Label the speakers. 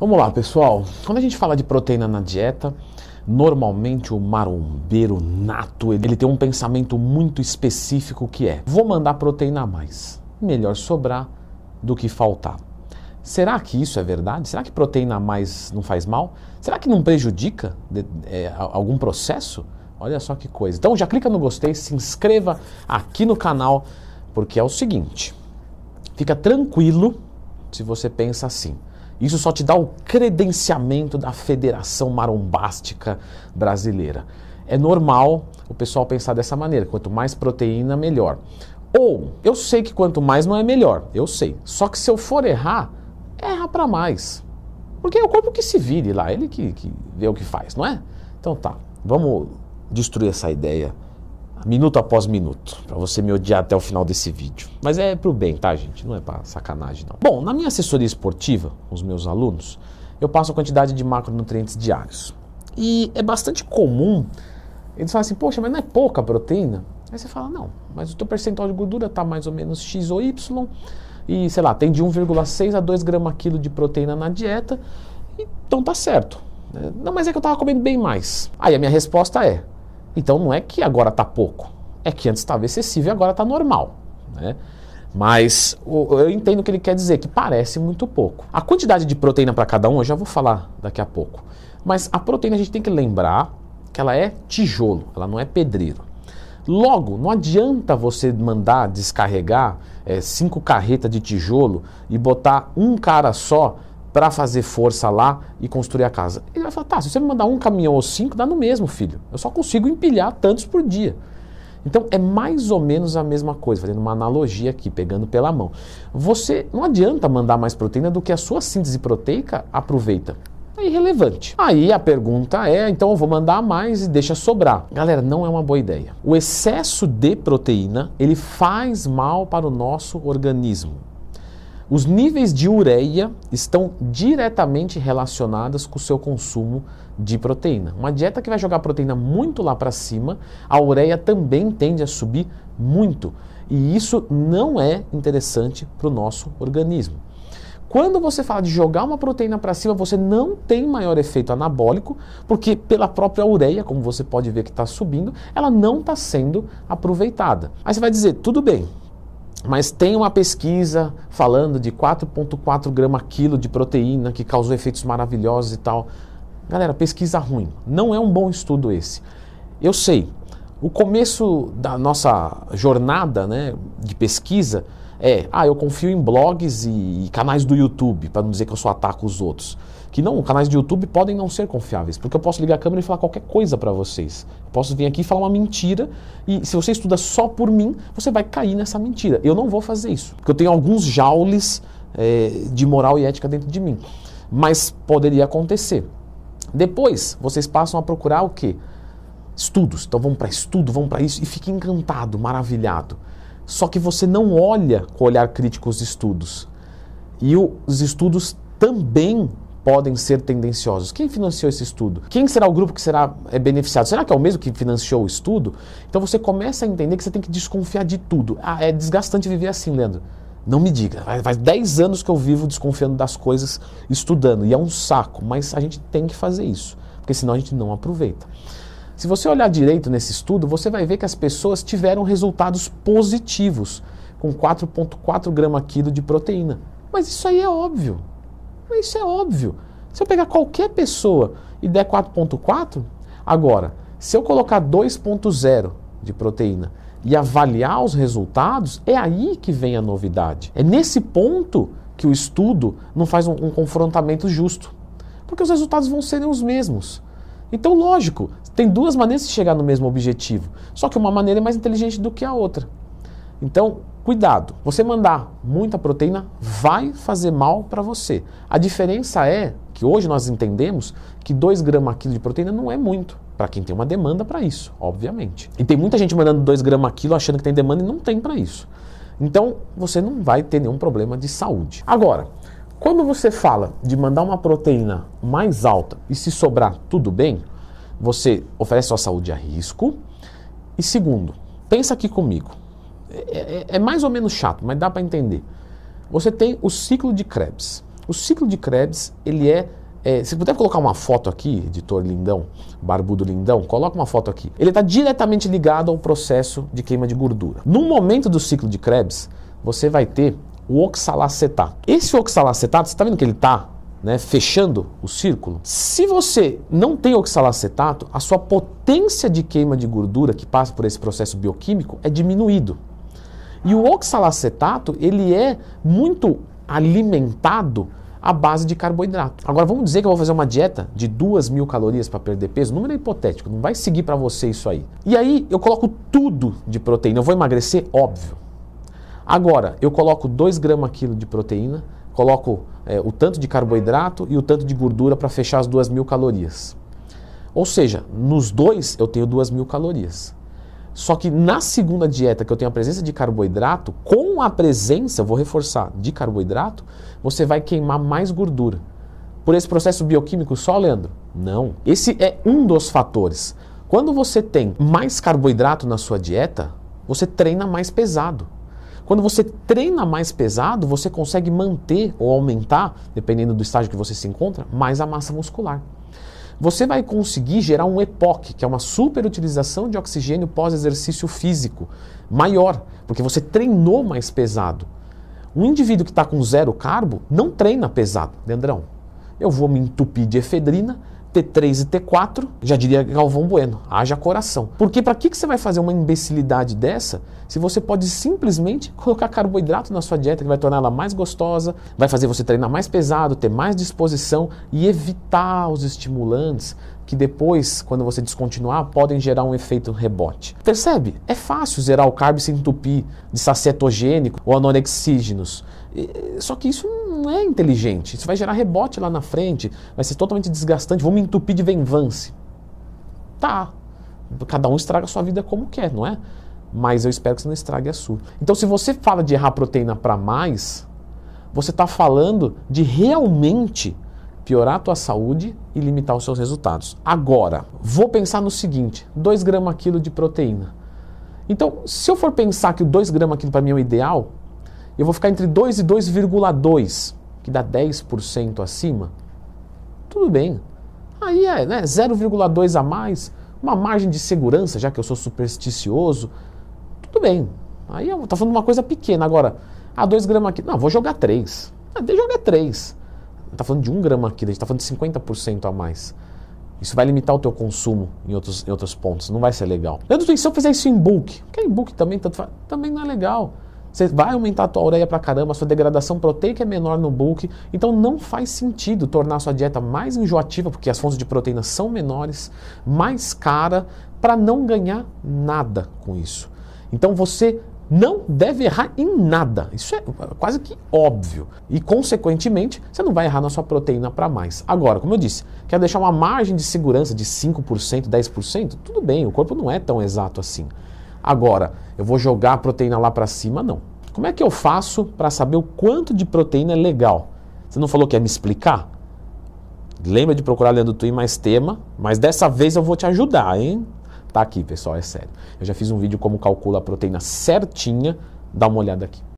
Speaker 1: Vamos lá, pessoal. Quando a gente fala de proteína na dieta, normalmente o marombeiro nato, ele tem um pensamento muito específico que é: vou mandar proteína a mais. Melhor sobrar do que faltar. Será que isso é verdade? Será que proteína a mais não faz mal? Será que não prejudica de, é, algum processo? Olha só que coisa. Então já clica no gostei, se inscreva aqui no canal, porque é o seguinte: fica tranquilo se você pensa assim. Isso só te dá o credenciamento da Federação Marombástica Brasileira. É normal o pessoal pensar dessa maneira: quanto mais proteína, melhor. Ou, eu sei que quanto mais não é melhor, eu sei. Só que se eu for errar, erra para mais. Porque é o corpo que se vire lá, ele que, que vê o que faz, não é? Então tá, vamos destruir essa ideia minuto após minuto, para você me odiar até o final desse vídeo. Mas é pro bem, tá, gente? Não é para sacanagem, não. Bom, na minha assessoria esportiva, os meus alunos, eu passo a quantidade de macronutrientes diários. E é bastante comum eles falam assim, poxa, mas não é pouca proteína? Aí você fala, não, mas o teu percentual de gordura está mais ou menos X ou Y, e sei lá, tem de 1,6 a 2 gramas quilo de proteína na dieta, então tá certo. Não, mas é que eu estava comendo bem mais. Aí a minha resposta é, então não é que agora está pouco, é que antes estava excessivo e agora está normal. Né? Mas eu entendo o que ele quer dizer, que parece muito pouco. A quantidade de proteína para cada um eu já vou falar daqui a pouco. Mas a proteína a gente tem que lembrar que ela é tijolo, ela não é pedreiro. Logo, não adianta você mandar descarregar é, cinco carretas de tijolo e botar um cara só para fazer força lá e construir a casa. Ele vai falar, tá, se você me mandar um caminhão ou cinco, dá no mesmo, filho. Eu só consigo empilhar tantos por dia. Então é mais ou menos a mesma coisa, fazendo uma analogia aqui, pegando pela mão. Você não adianta mandar mais proteína do que a sua síntese proteica aproveita. É irrelevante. Aí a pergunta é, então eu vou mandar mais e deixa sobrar. Galera, não é uma boa ideia. O excesso de proteína, ele faz mal para o nosso organismo. Os níveis de ureia estão diretamente relacionados com o seu consumo de proteína. Uma dieta que vai jogar proteína muito lá para cima, a ureia também tende a subir muito. E isso não é interessante para o nosso organismo. Quando você fala de jogar uma proteína para cima, você não tem maior efeito anabólico, porque pela própria ureia, como você pode ver que está subindo, ela não está sendo aproveitada. Aí você vai dizer, tudo bem, mas tem uma pesquisa falando de 4,4 grama quilo de proteína que causou efeitos maravilhosos e tal. Galera, pesquisa ruim. Não é um bom estudo esse. Eu sei. O começo da nossa jornada né, de pesquisa é, ah, eu confio em blogs e, canais do YouTube, para não dizer que eu só ataco os outros que não, canais de YouTube podem não ser confiáveis, porque eu posso ligar a câmera e falar qualquer coisa para vocês. Eu posso vir aqui e falar uma mentira e se você estuda só por mim, você vai cair nessa mentira. Eu não vou fazer isso, porque eu tenho alguns jaules é, de moral e ética dentro de mim. Mas poderia acontecer. Depois, vocês passam a procurar o quê? Estudos. Então vamos para estudo, vamos para isso e fica encantado, maravilhado. Só que você não olha com olhar crítico os estudos. E os estudos também podem ser tendenciosos. Quem financiou esse estudo? Quem será o grupo que será é, beneficiado? Será que é o mesmo que financiou o estudo? Então você começa a entender que você tem que desconfiar de tudo. Ah, é desgastante viver assim, Leandro. Não me diga. Faz 10 anos que eu vivo desconfiando das coisas, estudando. E é um saco, mas a gente tem que fazer isso, porque senão a gente não aproveita. Se você olhar direito nesse estudo, você vai ver que as pessoas tiveram resultados positivos com 4,4 grama quilo de proteína. Mas isso aí é óbvio. Isso é óbvio. Se eu pegar qualquer pessoa e der 4.4, agora, se eu colocar 2.0 de proteína e avaliar os resultados, é aí que vem a novidade. É nesse ponto que o estudo não faz um, um confrontamento justo. Porque os resultados vão serem os mesmos. Então, lógico, tem duas maneiras de chegar no mesmo objetivo. Só que uma maneira é mais inteligente do que a outra. Então, cuidado. Você mandar muita proteína vai fazer mal para você. A diferença é que hoje nós entendemos que 2 gramas quilo de proteína não é muito para quem tem uma demanda para isso, obviamente. E tem muita gente mandando 2 gramas quilo achando que tem demanda e não tem para isso. Então, você não vai ter nenhum problema de saúde. Agora, quando você fala de mandar uma proteína mais alta e se sobrar tudo bem, você oferece sua saúde a risco. E segundo, pensa aqui comigo. É, é, é, mais ou menos chato, mas dá para entender. Você tem o ciclo de Krebs. O ciclo de Krebs, ele é é, se puder colocar uma foto aqui, editor lindão, barbudo lindão, coloca uma foto aqui. Ele está diretamente ligado ao processo de queima de gordura. No momento do ciclo de Krebs, você vai ter o oxalacetato. Esse oxalacetato, você está vendo que ele está né, fechando o círculo? Se você não tem oxalacetato, a sua potência de queima de gordura que passa por esse processo bioquímico é diminuído. E o oxalacetato, ele é muito alimentado à base de carboidrato. Agora vamos dizer que eu vou fazer uma dieta de 2 mil calorias para perder peso. O número é hipotético, não vai seguir para você isso aí. E aí eu coloco tudo de proteína. Eu vou emagrecer? Óbvio. Agora, eu coloco 2 gramas quilo de proteína, coloco é, o tanto de carboidrato e o tanto de gordura para fechar as 2 mil calorias. Ou seja, nos dois eu tenho 2 mil calorias. Só que na segunda dieta, que eu tenho a presença de carboidrato, com a presença, vou reforçar, de carboidrato, você vai queimar mais gordura. Por esse processo bioquímico só, Leandro? Não. Esse é um dos fatores. Quando você tem mais carboidrato na sua dieta, você treina mais pesado. Quando você treina mais pesado, você consegue manter ou aumentar, dependendo do estágio que você se encontra, mais a massa muscular você vai conseguir gerar um EPOC, que é uma superutilização de oxigênio pós-exercício físico, maior, porque você treinou mais pesado. Um indivíduo que está com zero carbo não treina pesado. Leandrão, eu vou me entupir de efedrina, T3 e T4, já diria Galvão Bueno, haja coração. Porque para que, que você vai fazer uma imbecilidade dessa se você pode simplesmente colocar carboidrato na sua dieta que vai tornar ela mais gostosa, vai fazer você treinar mais pesado, ter mais disposição e evitar os estimulantes que depois, quando você descontinuar, podem gerar um efeito rebote. Percebe? É fácil zerar o carbo e se entupir de sacetogênico ou anorexígenos. Só que isso não é inteligente. Isso vai gerar rebote lá na frente, vai ser totalmente desgastante. Vou me entupir de venvance. Tá. Cada um estraga a sua vida como quer, não é? Mas eu espero que você não estrague a sua. Então, se você fala de errar proteína para mais, você está falando de realmente piorar a tua saúde e limitar os seus resultados. Agora, vou pensar no seguinte: 2 gramas quilo de proteína. Então, se eu for pensar que o 2 gramas quilo para mim é o ideal, eu vou ficar entre 2 e 2,2, que dá 10% acima, tudo bem. Aí é né, 0,2 a mais, uma margem de segurança, já que eu sou supersticioso, tudo bem. Aí eu tô falando uma coisa pequena. Agora, a ah, 2 gramas aqui, não, vou jogar 3. Ah, deixa jogar 3. Está falando de 1 grama aqui, a gente está falando de 50% a mais. Isso vai limitar o teu consumo em outros, em outros pontos, não vai ser legal. Leandro, se eu fizer isso em bulk, que em bulk também, tanto faz, também não é legal. Você vai aumentar a tua ureia pra caramba, a sua degradação proteica é menor no bulk, então não faz sentido tornar a sua dieta mais enjoativa, porque as fontes de proteína são menores, mais cara, para não ganhar nada com isso. Então você não deve errar em nada. Isso é quase que óbvio. E, consequentemente, você não vai errar na sua proteína para mais. Agora, como eu disse, quer deixar uma margem de segurança de 5%, 10%? Tudo bem, o corpo não é tão exato assim. Agora, eu vou jogar a proteína lá para cima? Não. Como é que eu faço para saber o quanto de proteína é legal? Você não falou que ia me explicar? Lembra de procurar Leandro Twin mais tema, mas dessa vez eu vou te ajudar, hein? Tá aqui, pessoal, é sério. Eu já fiz um vídeo como calcula a proteína certinha, dá uma olhada aqui.